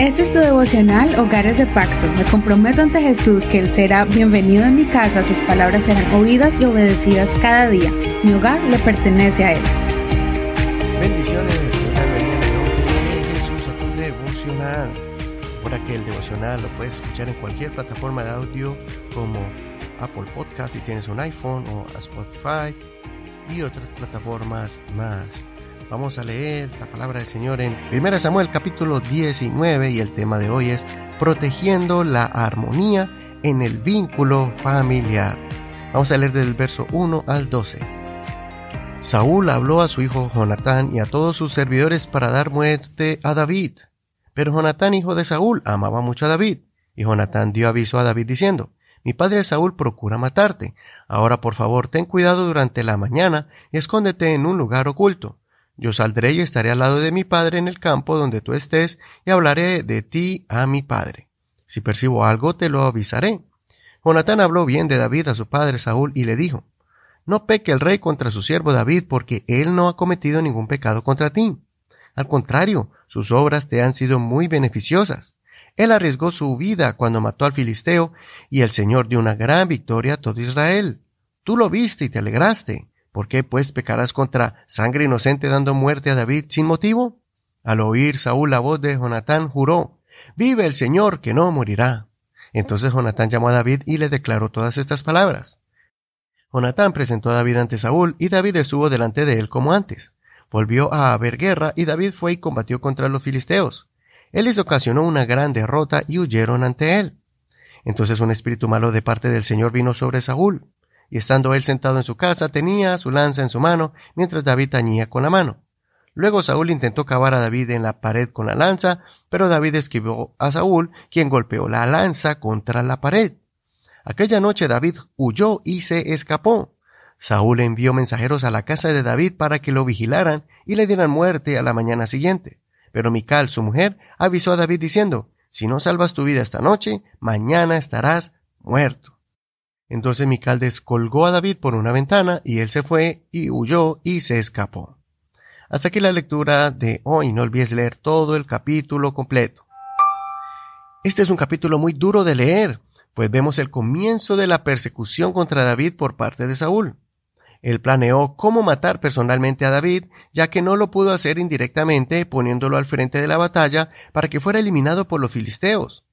Este es tu devocional Hogares de Pacto. Me comprometo ante Jesús que Él será bienvenido en mi casa, sus palabras serán oídas y obedecidas cada día. Mi hogar le pertenece a Él. Bendiciones, de Jesús a tu devocional. Ahora que el devocional lo puedes escuchar en cualquier plataforma de audio como Apple Podcast si tienes un iPhone o Spotify y otras plataformas más. Vamos a leer la palabra del Señor en 1 Samuel capítulo 19 y el tema de hoy es protegiendo la armonía en el vínculo familiar. Vamos a leer desde el verso 1 al 12. Saúl habló a su hijo Jonatán y a todos sus servidores para dar muerte a David. Pero Jonatán, hijo de Saúl, amaba mucho a David. Y Jonatán dio aviso a David diciendo, Mi padre Saúl procura matarte. Ahora por favor ten cuidado durante la mañana y escóndete en un lugar oculto. Yo saldré y estaré al lado de mi padre en el campo donde tú estés y hablaré de ti a mi padre. Si percibo algo te lo avisaré. Jonatán habló bien de David a su padre Saúl y le dijo, No peque el rey contra su siervo David porque él no ha cometido ningún pecado contra ti. Al contrario, sus obras te han sido muy beneficiosas. Él arriesgó su vida cuando mató al filisteo y el Señor dio una gran victoria a todo Israel. Tú lo viste y te alegraste. ¿Por qué pues pecarás contra sangre inocente dando muerte a David sin motivo? Al oír Saúl la voz de Jonatán juró, Vive el Señor que no morirá. Entonces Jonatán llamó a David y le declaró todas estas palabras. Jonatán presentó a David ante Saúl y David estuvo delante de él como antes. Volvió a haber guerra y David fue y combatió contra los filisteos. Él les ocasionó una gran derrota y huyeron ante él. Entonces un espíritu malo de parte del Señor vino sobre Saúl y estando él sentado en su casa tenía su lanza en su mano, mientras David tañía con la mano. Luego Saúl intentó cavar a David en la pared con la lanza, pero David esquivó a Saúl, quien golpeó la lanza contra la pared. Aquella noche David huyó y se escapó. Saúl envió mensajeros a la casa de David para que lo vigilaran y le dieran muerte a la mañana siguiente. Pero Mical, su mujer, avisó a David diciendo, Si no salvas tu vida esta noche, mañana estarás muerto. Entonces Mical descolgó a David por una ventana y él se fue y huyó y se escapó. Hasta aquí la lectura de hoy. No olvides leer todo el capítulo completo. Este es un capítulo muy duro de leer, pues vemos el comienzo de la persecución contra David por parte de Saúl. Él planeó cómo matar personalmente a David, ya que no lo pudo hacer indirectamente poniéndolo al frente de la batalla para que fuera eliminado por los filisteos.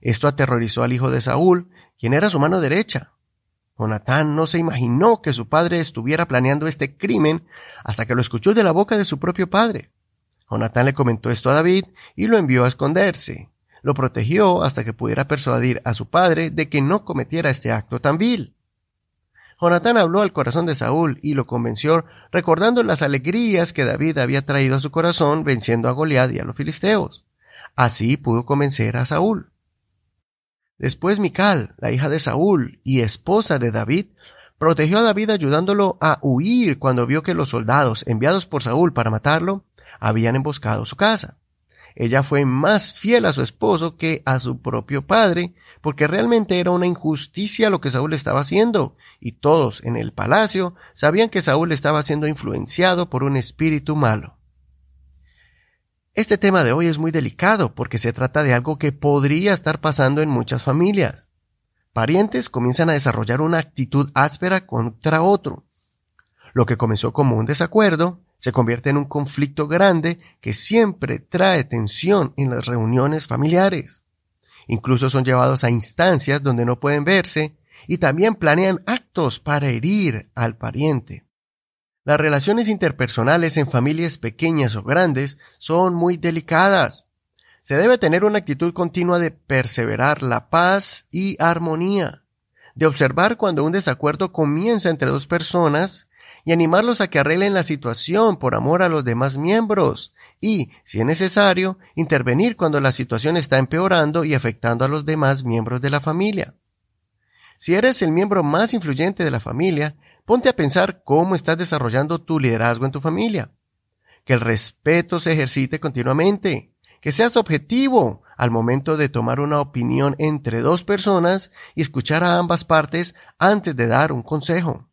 Esto aterrorizó al hijo de Saúl, quien era su mano derecha. Jonatán no se imaginó que su padre estuviera planeando este crimen hasta que lo escuchó de la boca de su propio padre. Jonatán le comentó esto a David y lo envió a esconderse. Lo protegió hasta que pudiera persuadir a su padre de que no cometiera este acto tan vil. Jonatán habló al corazón de Saúl y lo convenció recordando las alegrías que David había traído a su corazón venciendo a Goliat y a los filisteos. Así pudo convencer a Saúl. Después Mical, la hija de Saúl y esposa de David, protegió a David ayudándolo a huir cuando vio que los soldados enviados por Saúl para matarlo habían emboscado su casa. Ella fue más fiel a su esposo que a su propio padre, porque realmente era una injusticia lo que Saúl estaba haciendo, y todos en el palacio sabían que Saúl estaba siendo influenciado por un espíritu malo. Este tema de hoy es muy delicado porque se trata de algo que podría estar pasando en muchas familias. Parientes comienzan a desarrollar una actitud áspera contra otro. Lo que comenzó como un desacuerdo se convierte en un conflicto grande que siempre trae tensión en las reuniones familiares. Incluso son llevados a instancias donde no pueden verse y también planean actos para herir al pariente. Las relaciones interpersonales en familias pequeñas o grandes son muy delicadas. Se debe tener una actitud continua de perseverar la paz y armonía, de observar cuando un desacuerdo comienza entre dos personas y animarlos a que arreglen la situación por amor a los demás miembros y, si es necesario, intervenir cuando la situación está empeorando y afectando a los demás miembros de la familia. Si eres el miembro más influyente de la familia, Ponte a pensar cómo estás desarrollando tu liderazgo en tu familia. Que el respeto se ejercite continuamente. Que seas objetivo al momento de tomar una opinión entre dos personas y escuchar a ambas partes antes de dar un consejo.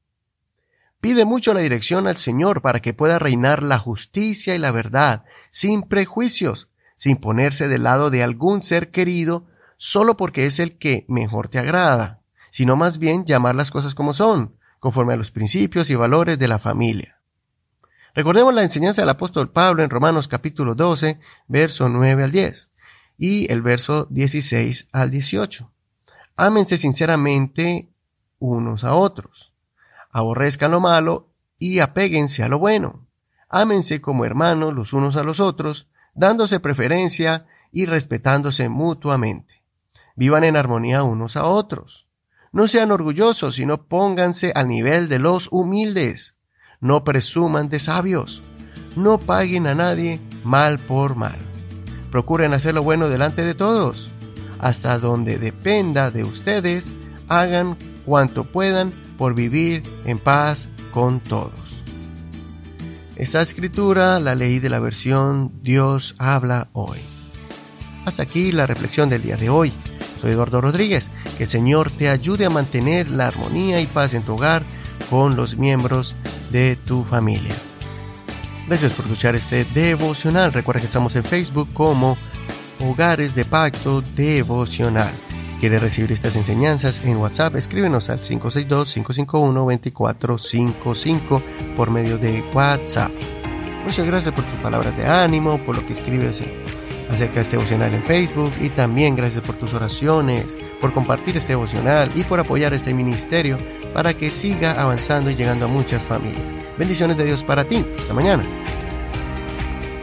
Pide mucho la dirección al Señor para que pueda reinar la justicia y la verdad, sin prejuicios, sin ponerse del lado de algún ser querido solo porque es el que mejor te agrada, sino más bien llamar las cosas como son, conforme a los principios y valores de la familia. Recordemos la enseñanza del apóstol Pablo en Romanos capítulo 12, verso 9 al 10 y el verso 16 al 18. Ámense sinceramente unos a otros. Aborrezcan lo malo y apéguense a lo bueno. Ámense como hermanos los unos a los otros, dándose preferencia y respetándose mutuamente. Vivan en armonía unos a otros. No sean orgullosos, sino pónganse al nivel de los humildes. No presuman de sabios. No paguen a nadie mal por mal. Procuren hacer lo bueno delante de todos. Hasta donde dependa de ustedes, hagan cuanto puedan por vivir en paz con todos. Esta escritura la leí de la versión Dios habla hoy. Hasta aquí la reflexión del día de hoy. Eduardo Rodríguez. Que el Señor te ayude a mantener la armonía y paz en tu hogar con los miembros de tu familia. Gracias por escuchar este devocional. Recuerda que estamos en Facebook como Hogares de Pacto Devocional. Quieres recibir estas enseñanzas en WhatsApp, escríbenos al 562-551-2455 por medio de WhatsApp. Muchas gracias por tus palabras de ánimo, por lo que escribes acerca este devocional en Facebook y también gracias por tus oraciones, por compartir este devocional y por apoyar este ministerio para que siga avanzando y llegando a muchas familias. Bendiciones de Dios para ti. Hasta mañana.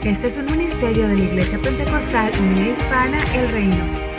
Este es un ministerio de la Iglesia Pentecostal Unida Hispana El Reino.